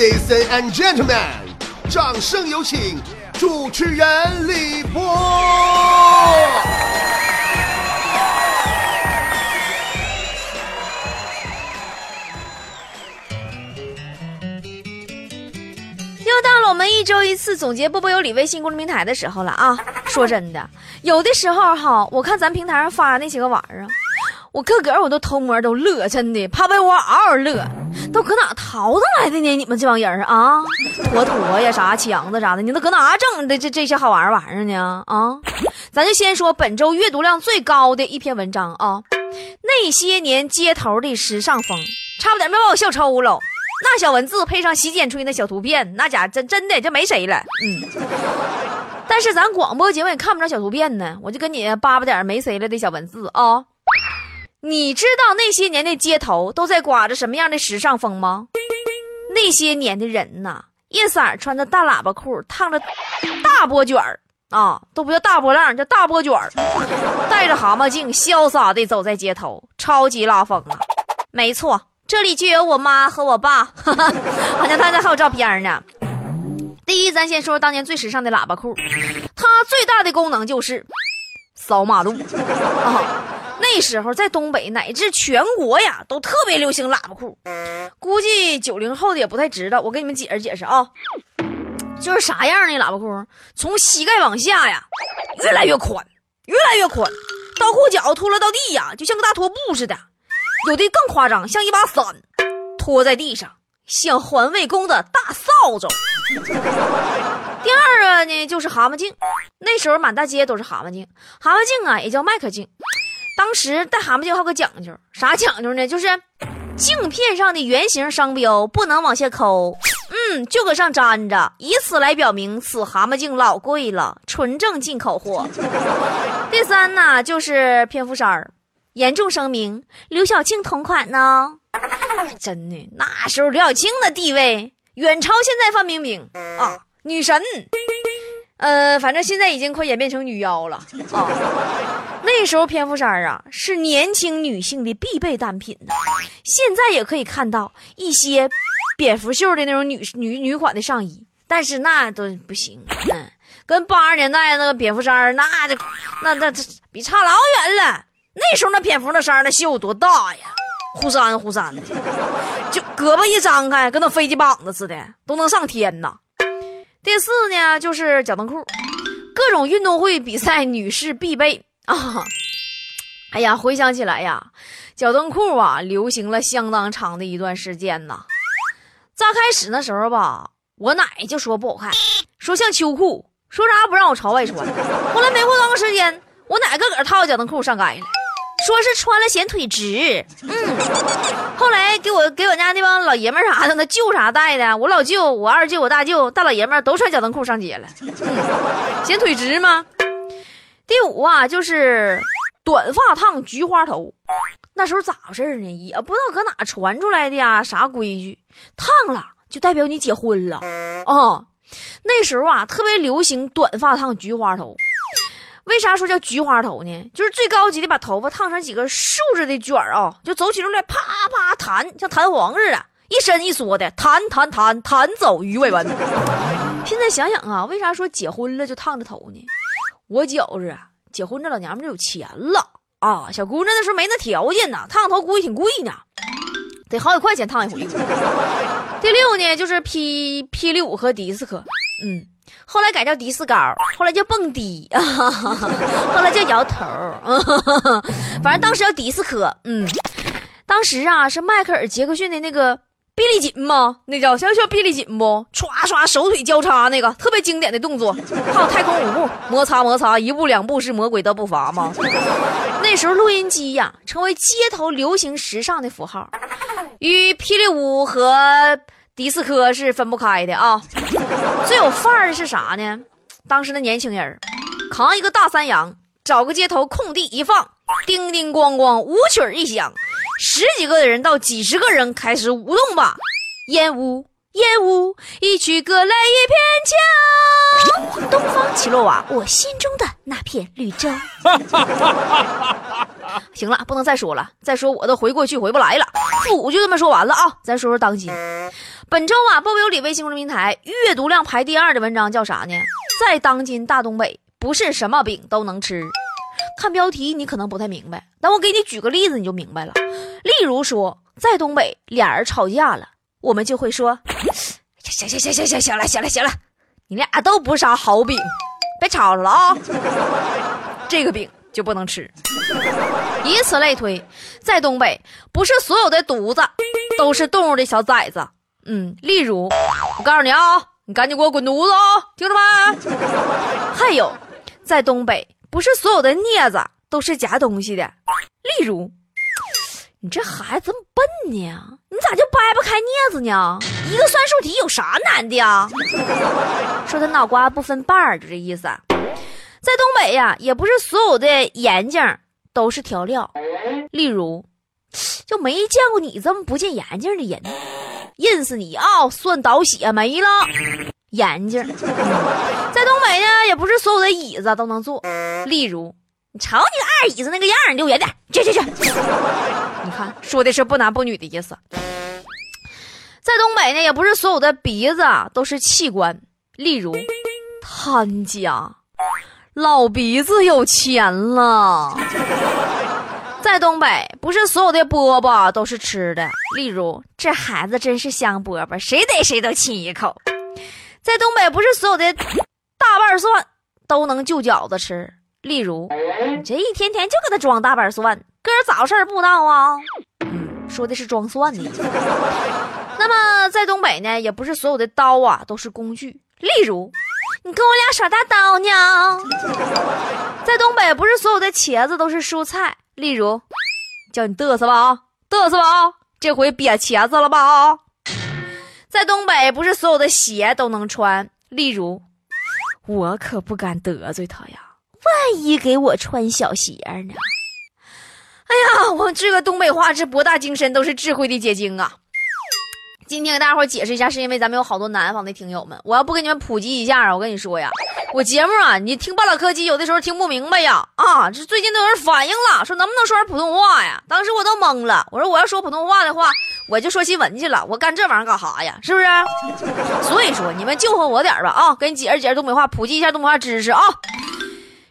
Ladies and gentlemen，掌声有请主持人李波。又到了我们一周一次总结波波有理微信公众平台的时候了啊！说真的，有的时候哈，我看咱平台上发那些个玩意儿，我个个我都偷摸都乐，真的趴被窝嗷嗷乐，都搁哪淘上来的呢？你们这帮人啊，坨坨呀，啥强子啥的，你都搁哪整的这这些好玩玩意儿呢？啊，咱就先说本周阅读量最高的一篇文章啊，那些年街头的时尚风，差不点没把我笑抽了。那小文字配上洗剪吹那小图片，那家真真的就没谁了。嗯，但是咱广播节目也看不着小图片呢，我就跟你叭叭点没谁了的小文字啊。你知道那些年的街头都在刮着什么样的时尚风吗？那些年的人呐，一色穿着大喇叭裤，烫着大波卷儿啊，都不叫大波浪，叫大波卷儿，戴着蛤蟆镜，潇洒的走在街头，超级拉风啊！没错。这里就有我妈和我爸，好像他家还有照片呢。第一，咱先说当年最时尚的喇叭裤，它最大的功能就是扫马路啊。那时候在东北乃至全国呀，都特别流行喇叭裤。估计九零后的也不太知道，我给你们解释解释啊，就是啥样的喇叭裤，从膝盖往下呀，越来越宽，越来越宽，到裤脚脱了到地呀，就像个大拖布似的。有的更夸张，像一把伞，拖在地上，像环卫工的大扫帚。第二个呢，就是蛤蟆镜。那时候满大街都是蛤蟆镜，蛤蟆镜啊也叫麦克镜。当时戴蛤蟆镜还有个讲究，啥讲究呢？就是镜片上的圆形商标不能往下抠，嗯，就搁上粘着，以此来表明此蛤蟆镜老贵了，纯正进口货。第三呢，就是蝙蝠衫儿。严重声明：刘晓庆同款呢？真的，那时候刘晓庆的地位远超现在范冰冰啊，女神。呃，反正现在已经快演变成女妖了啊。那时候蝙蝠衫啊是年轻女性的必备单品呢。现在也可以看到一些蝙蝠袖的那种女女女款的上衣，但是那都不行，嗯，跟八十年代那个蝙蝠衫那就那那这比差老远了。那时候那蝙蝠那衫那袖多大呀，忽扇忽扇的，就胳膊一张开，跟那飞机膀子似的，都能上天呐。第四呢，就是脚蹬裤，各种运动会比赛女士必备啊。哎呀，回想起来呀，脚蹬裤啊，流行了相当长的一段时间呐。咋开始那时候吧，我奶就说不好看，说像秋裤，说啥不让我朝外穿。后来没过多长时间，我奶个个套脚蹬裤上街了。说是穿了显腿直，嗯，后来给我给我家那帮老爷们啥的，那舅啥带的，我老舅、我二舅、我大舅、大老爷们都穿脚蹬裤上街了，显腿直吗？第五啊，就是短发烫菊花头，那时候咋回事呢？也不知道搁哪传出来的呀，啥规矩？烫了就代表你结婚了啊？那时候啊，特别流行短发烫菊花头。为啥说叫菊花头呢？就是最高级的，把头发烫成几个竖着的卷儿啊，就走起路来啪啪弹，像弹簧似的，一伸一缩的，弹弹弹弹走鱼尾纹。现在想想啊，为啥说结婚了就烫着头呢？我觉着啊，结婚这老娘们就有钱了啊，小姑娘那时候没那条件呢，烫头估计挺贵呢，得好几块钱烫一回。第六呢，就是 P P 六和迪斯科，嗯。后来改叫迪斯高，后来叫蹦迪，后来叫摇头，反正当时叫迪斯科。嗯，当时啊是迈克尔·杰克逊的那个臂力紧吗？那叫叫叫臂力紧不？唰唰手腿交叉那个特别经典的动作，还有太空舞步，摩擦摩擦，一步两步是魔鬼的步伐吗？那时候录音机呀成为街头流行时尚的符号，与霹雳舞和。迪斯科是分不开的啊！最有范儿的是啥呢？当时的年轻人扛一个大山羊，找个街头空地一放，叮叮咣咣，舞曲一响，十几个人到几十个人开始舞动吧！烟雾，烟雾，一曲歌来一片桥，东方起落瓦，我心中的那片绿洲。行了，不能再说了，再说我都回过去回不来了。父母就这么说完了啊，咱说说当今。本周啊，波波有理微信公众平台阅读量排第二的文章叫啥呢？在当今大东北，不是什么饼都能吃。看标题你可能不太明白，但我给你举个例子你就明白了。例如说，在东北俩人吵架了，我们就会说：行行行行行行了行了行了，你俩都不是啥好饼，别吵吵了啊！这个饼就不能吃。以此类推，在东北，不是所有的犊子都是动物的小崽子。嗯，例如，我告诉你啊，你赶紧给我滚犊子啊，听着没？还有，在东北。不是所有的镊子都是夹东西的，例如，你这孩子这么笨呢？你咋就掰不开镊子呢？一个算术题有啥难的呀？说他脑瓜不分瓣儿，就这意思。在东北呀，也不是所有的眼镜都是调料，例如，就没见过你这么不见眼镜的人，认识你啊，算倒血没了。眼镜，在东北呢，也不是所有的椅子都能坐。例如，你瞅你二椅子那个样儿，溜远点，去去去。你看，说的是不男不女的意思。在东北呢，也不是所有的鼻子都是器官。例如，他家老鼻子有钱了。在东北，不是所有的饽饽都是吃的。例如，这孩子真是香饽饽，谁逮谁都亲一口。在东北，不是所有的大瓣蒜都能就饺子吃。例如，你这一天天就搁那装大瓣蒜，个人咋回事不知道啊？嗯，说的是装蒜呢。那么，在东北呢，也不是所有的刀啊都是工具。例如，你跟我俩耍大刀呢？在东北，不是所有的茄子都是蔬菜。例如，叫你嘚瑟吧啊，嘚瑟吧啊，这回瘪茄子了吧啊？在东北，不是所有的鞋都能穿。例如，我可不敢得罪他呀，万一给我穿小鞋呢？哎呀，我这个东北话是博大精深，都是智慧的结晶啊！今天给大家伙解释一下，是因为咱们有好多南方的听友们，我要不给你们普及一下啊，我跟你说呀。我节目啊，你听半拉科技，有的时候听不明白呀。啊，这最近都有人反映了，说能不能说点普通话呀？当时我都懵了，我说我要说普通话的话，我就说新闻去了。我干这玩意儿干啥呀？是不是？所以说你们救活我点吧啊！给你解释解释东北话，普及一下东北话知识啊。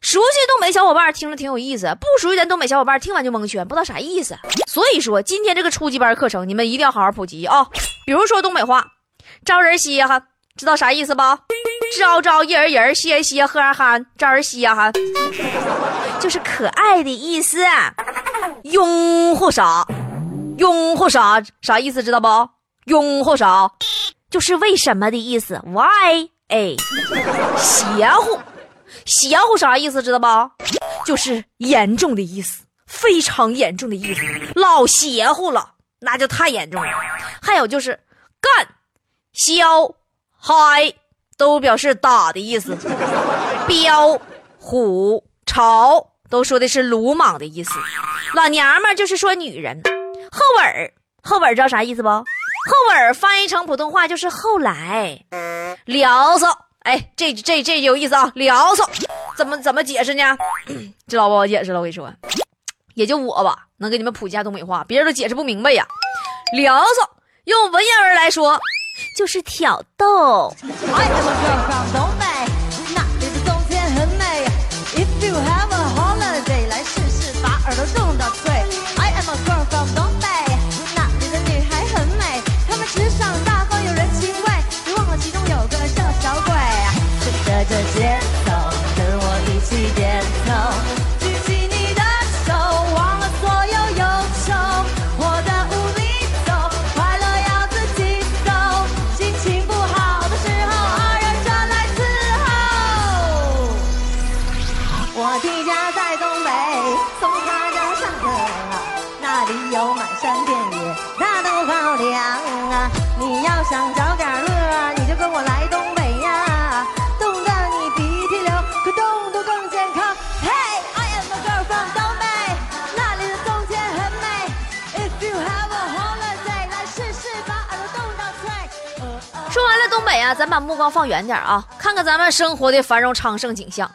熟悉东北小伙伴听着挺有意思，不熟悉咱东北小伙伴听完就蒙圈，不知道啥意思。所以说今天这个初级班课程，你们一定要好好普及啊。比如说东北话，招人稀罕，知道啥意思不？招招一人人，歇歇呵哈，招人稀罕，就是可爱的意思。拥护啥？拥护啥？啥意思？知道不？拥护啥？就是为什么的意思。Why？哎，邪乎，邪乎啥意思？知道不？就是严重的意思，非常严重的意思，老邪乎了，那就太严重了。还有就是干，消，嗨。都表示打的意思，彪、虎、潮都说的是鲁莽的意思。老娘们就是说女人。后尾儿，后尾儿知道啥意思不？后尾儿翻译成普通话就是后来。聊骚，哎，这这这有意思啊！聊骚，怎么怎么解释呢？这老不好解释了，我跟你说，也就我吧，能给你们普及下东北话，别人都解释不明白呀。聊骚，用文言文来说。就是挑逗。哎呀咱把目光放远点啊，看看咱们生活的繁荣昌盛景象。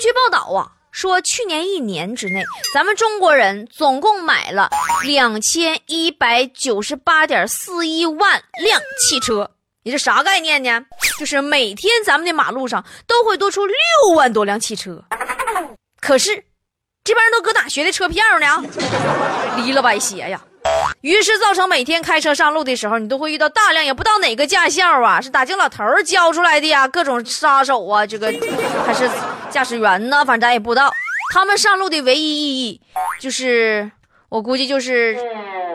据报道啊，说去年一年之内，咱们中国人总共买了两千一百九十八点四一万辆汽车。你这啥概念呢？就是每天咱们的马路上都会多出六万多辆汽车。可是，这帮人都搁哪学的车票呢？离了歪斜呀！于是造成每天开车上路的时候，你都会遇到大量也不知道哪个驾校啊，是打井老头教出来的呀，各种杀手啊，这个还是驾驶员呢，反正咱也不知道。他们上路的唯一意义，就是我估计就是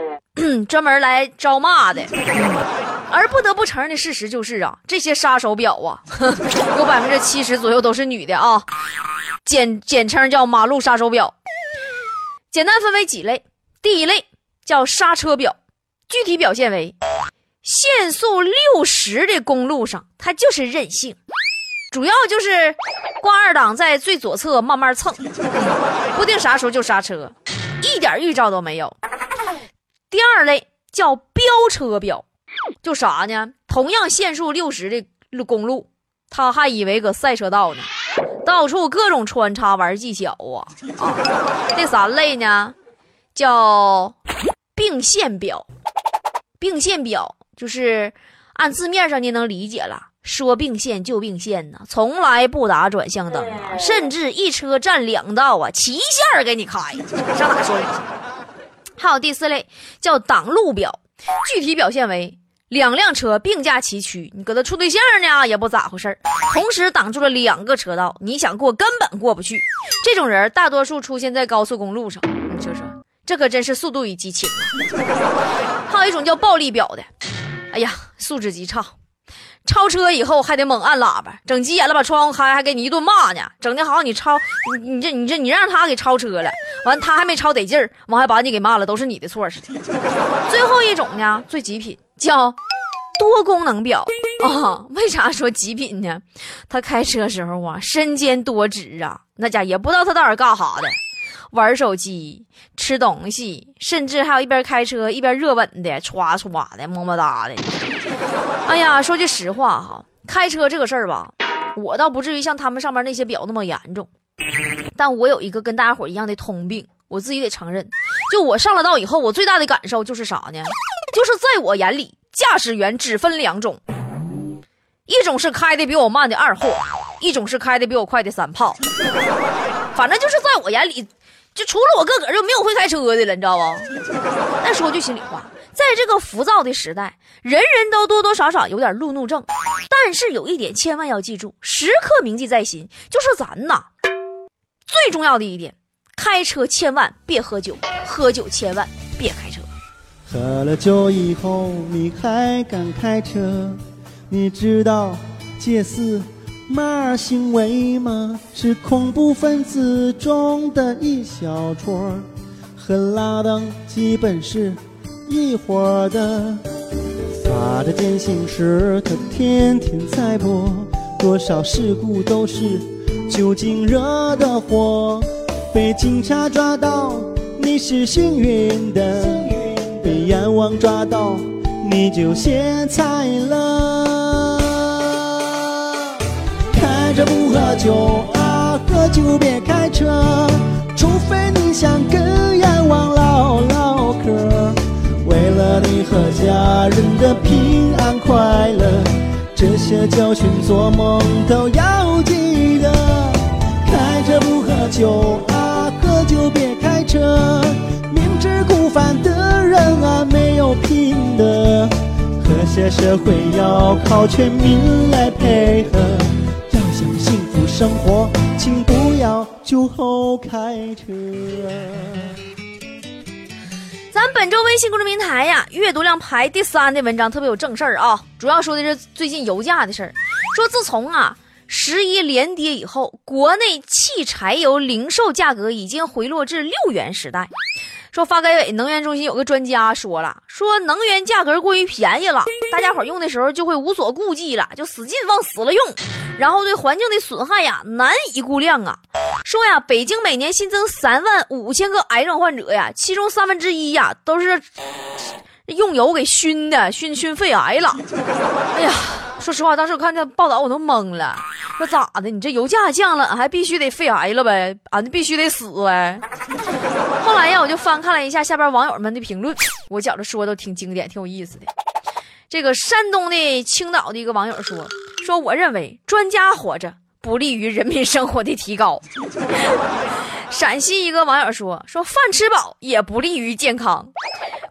专门来招骂的。而不得不承认的事实就是啊，这些杀手表啊，有百分之七十左右都是女的啊，简简称叫马路杀手表。简单分为几类，第一类叫刹车表，具体表现为限速六十的公路上，它就是任性，主要就是挂二档在最左侧慢慢蹭，不定啥时候就刹车，一点预兆都没有。第二类叫飙车表。就啥呢？同样限速六十的公路，他还以为搁赛车道呢，到处各种穿插玩技巧啊啊！第三类呢，叫并线表。并线表就是按字面上你能理解了，说并线就并线呢，从来不打转向灯啊，甚至一车占两道啊，齐线给你开，上哪说理去？还有第四类叫挡路表，具体表现为。两辆车并驾齐驱，你搁这处对象呢也不咋回事同时挡住了两个车道，你想过根本过不去。这种人大多数出现在高速公路上，你说说，这可真是速度与激情啊！还有一种叫暴力表的，哎呀，素质极差，超车以后还得猛按喇叭，整急眼了把窗户开，还给你一顿骂呢，整的好像你超你你这你这你让他给超车了，完他还没超得劲儿，完还把你给骂了，都是你的错似的。最后一种呢，最极品。叫多功能表啊？为啥说极品呢？他开车时候啊，身兼多职啊，那家也不知道他到底干啥的，玩手机、吃东西，甚至还有一边开车一边热吻的，歘歘的，么么哒的。哎呀，说句实话哈，开车这个事儿吧，我倒不至于像他们上面那些表那么严重，但我有一个跟大家伙一样的通病，我自己得承认，就我上了道以后，我最大的感受就是啥呢？就是在我眼里，驾驶员只分两种，一种是开的比我慢的二货，一种是开的比我快的三炮。反正就是在我眼里，就除了我个个就没有会开车的了，你知道不？但说句心里话，在这个浮躁的时代，人人都多多少少有点路怒症。但是有一点千万要记住，时刻铭记在心，就是咱呐，最重要的一点，开车千万别喝酒，喝酒千万别开车。喝了酒以后，你还敢开车？你知道戒死马行为吗？是恐怖分子中的一小撮，和拉登基本是一伙的。发的电信时，他天天在播，多少事故都是酒精惹的祸。被警察抓到，你是幸运的。被阎王抓到，你就歇菜了。喝酒啊，喝酒别开车，除非你想跟阎王唠唠嗑。为了你和家人的平安快乐，这些教训做梦都要记得。开车不喝酒啊，喝酒别开车。明知故犯的人啊，没有品德。和谐社会要靠全民来配合。生活，请不要酒后开车。咱本周微信公众平台呀，阅读量排第三的文章特别有正事儿啊，主要说的是最近油价的事儿。说自从啊十一连跌以后，国内汽柴油零售价格已经回落至六元时代。说发改委能源中心有个专家说了，说能源价格过于便宜了，大家伙用的时候就会无所顾忌了，就使劲往死了用，然后对环境的损害呀难以估量啊。说呀，北京每年新增三万五千个癌症患者呀，其中三分之一呀都是用油给熏的，熏熏肺癌了。哎呀，说实话，当时我看这报道我都懵了。说咋的？你这油价降了，还必须得肺癌了呗？俺必须得死呗！后来呀，我就翻看了一下下边网友们的评论，我觉着说都挺经典，挺有意思的。这个山东的青岛的一个网友说：“说我认为专家活着不利于人民生活的提高。”陕西一个网友说：“说饭吃饱也不利于健康。”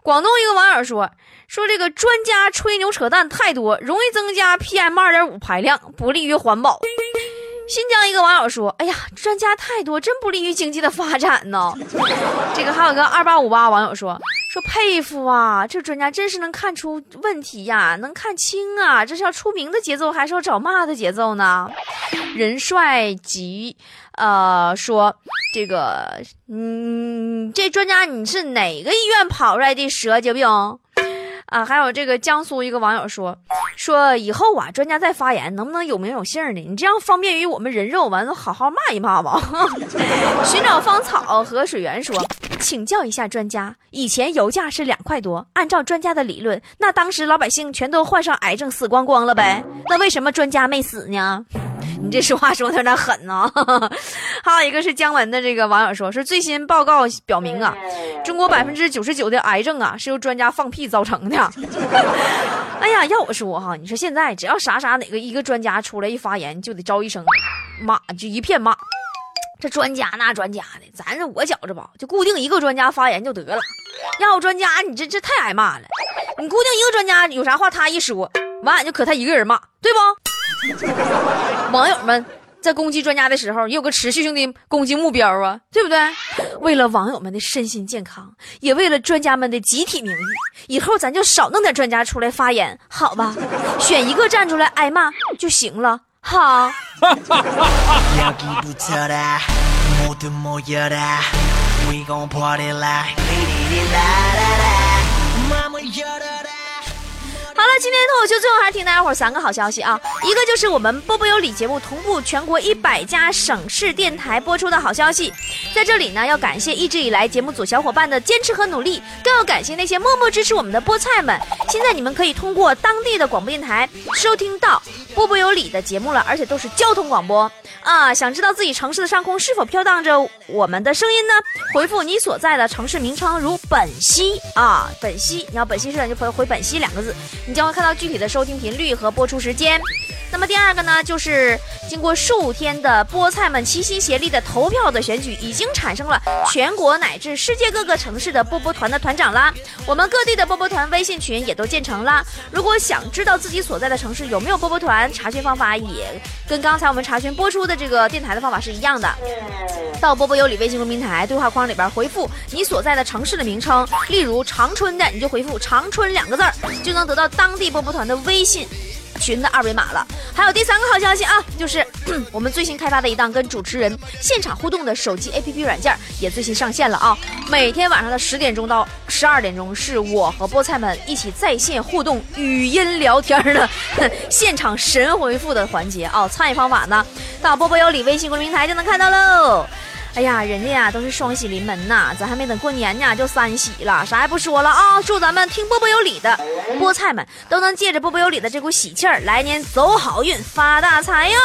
广东一个网友说：“说这个专家吹牛扯淡太多，容易增加 PM 二点五排量，不利于环保。”新疆一个网友说：“哎呀，专家太多，真不利于经济的发展呢。”这个还有个二八五八网友说。说佩服啊，这专家真是能看出问题呀，能看清啊，这是要出名的节奏，还是要找骂的节奏呢？人帅急，呃，说这个，嗯，这专家你是哪个医院跑出来的蛇精病？啊，还有这个江苏一个网友说，说以后啊，专家再发言能不能有名有姓的？你这样方便于我们人肉，完了好好骂一骂吧。寻找芳草和水源说，请教一下专家，以前油价是两块多，按照专家的理论，那当时老百姓全都患上癌症死光光了呗？那为什么专家没死呢？你这说话说的有点狠呢。还有一个是姜文的这个网友说，说最新报告表明啊，中国百分之九十九的癌症啊是由专家放屁造成的。哎呀，要我说哈，你说现在只要啥啥哪个一个专家出来一发言，就得招一声骂，就一片骂。这专家那专家的，咱这我觉着吧，就固定一个专家发言就得了。要专家，你这这太挨骂了。你固定一个专家有啥话他一说，完俺就可他一个人骂，对不？网友们。在攻击专家的时候，也有个持续性的攻击目标啊，对不对？为了网友们的身心健康，也为了专家们的集体名誉，以后咱就少弄点专家出来发言，好吧？选一个站出来挨骂就行了，好。好了，今天脱口秀最后还是听大家伙三个好消息啊！一个就是我们波波有理节目同步全国一百家省市电台播出的好消息，在这里呢要感谢一直以来节目组小伙伴的坚持和努力，更要感谢那些默默支持我们的菠菜们。现在你们可以通过当地的广播电台收听到波波有理的节目了，而且都是交通广播啊！想知道自己城市的上空是否飘荡着我们的声音呢？回复你所在的城市名称，如本溪啊，本溪，你要本溪市就回回本溪两个字。你将会看到具体的收听频率和播出时间。那么第二个呢，就是经过数天的菠菜们齐心协力的投票的选举，已经产生了全国乃至世界各个城市的波波团的团长啦。我们各地的波波团微信群也都建成了。如果想知道自己所在的城市有没有波波团，查询方法也跟刚才我们查询播出的这个电台的方法是一样的。到波波有理微信公平台对话框里边回复你所在的城市的名称，例如长春的，你就回复长春两个字儿，就能得到当地波波团的微信。群的二维码了，还有第三个好消息啊，就是 我们最新开发的一档跟主持人现场互动的手机 APP 软件也最新上线了啊！每天晚上的十点钟到十二点钟，是我和菠菜们一起在线互动、语音聊天的 现场神回复的环节啊！参与方法呢，到波波有理微信公众平台就能看到喽。哎呀，人家呀都是双喜临门呐，咱还没等过年呢，就三喜了，啥也不说了啊！祝咱们听波波有理的菠菜们都能借着波波有理的这股喜气儿，来年走好运，发大财呀！